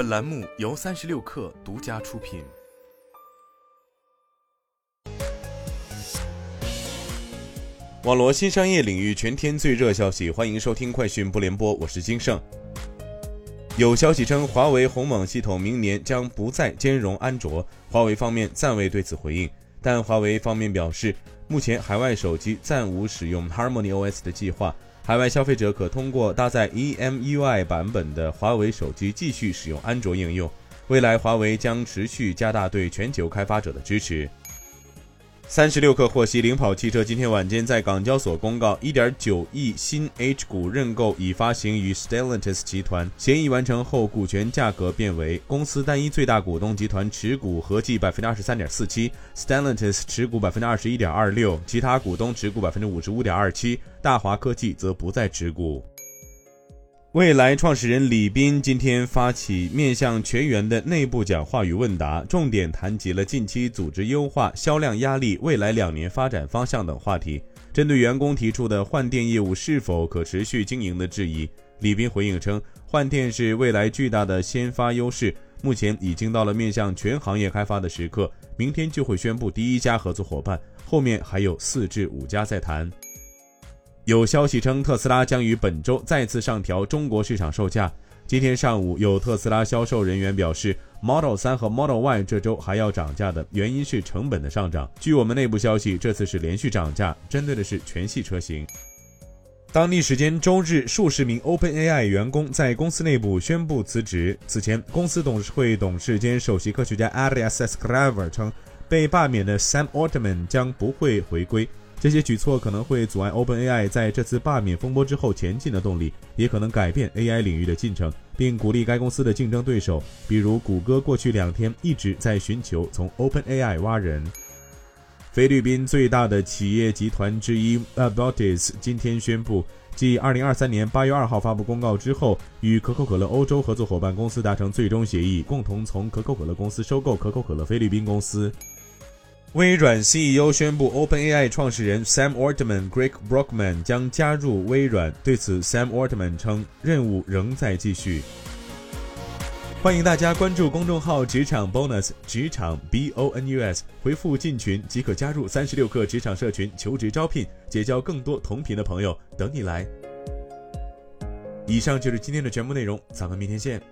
本栏目由三十六氪独家出品。网罗新商业领域全天最热消息，欢迎收听快讯不联播，我是金盛。有消息称，华为鸿蒙系统明年将不再兼容安卓，华为方面暂未对此回应。但华为方面表示，目前海外手机暂无使用 Harmony OS 的计划，海外消费者可通过搭载 EMUI 版本的华为手机继续使用安卓应用。未来，华为将持续加大对全球开发者的支持。三十六氪获悉，领跑汽车今天晚间在港交所公告，一点九亿新 H 股认购已发行于 Stellantis 集团，协议完成后，股权价格变为公司单一最大股东集团持股合计百分之二十三点四七，Stellantis 持股百分之二十一点二六，其他股东持股百分之五十五点二七，大华科技则不再持股。未来创始人李斌今天发起面向全员的内部讲话与问答，重点谈及了近期组织优化、销量压力、未来两年发展方向等话题。针对员工提出的换电业务是否可持续经营的质疑，李斌回应称，换电是未来巨大的先发优势，目前已经到了面向全行业开发的时刻，明天就会宣布第一家合作伙伴，后面还有四至五家在谈。有消息称，特斯拉将于本周再次上调中国市场售价。今天上午，有特斯拉销售人员表示，Model 3和 Model Y 这周还要涨价的原因是成本的上涨。据我们内部消息，这次是连续涨价，针对的是全系车型。当地时间周日，数十名 OpenAI 员工在公司内部宣布辞职。此前，公司董事会董事兼首席科学家 Arias s c r a v e r 称，被罢免的 Sam Altman 将不会回归。这些举措可能会阻碍 OpenAI 在这次罢免风波之后前进的动力，也可能改变 AI 领域的进程，并鼓励该公司的竞争对手，比如谷歌，过去两天一直在寻求从 OpenAI 挖人。菲律宾最大的企业集团之一 Abatis 今天宣布，继2023年8月2号发布公告之后，与可口可乐欧洲合作伙伴公司达成最终协议，共同从可口可乐公司收购可口可乐菲律宾公司。微软 CEO 宣布，OpenAI 创始人 Sam Altman、Greg Brockman 将加入微软。对此，Sam Altman 称，任务仍在继续。欢迎大家关注公众号“职场 Bonus”，职场 B O N U S，回复进群即可加入三十六氪职场社群，求职招聘，结交更多同频的朋友，等你来。以上就是今天的全部内容，咱们明天见。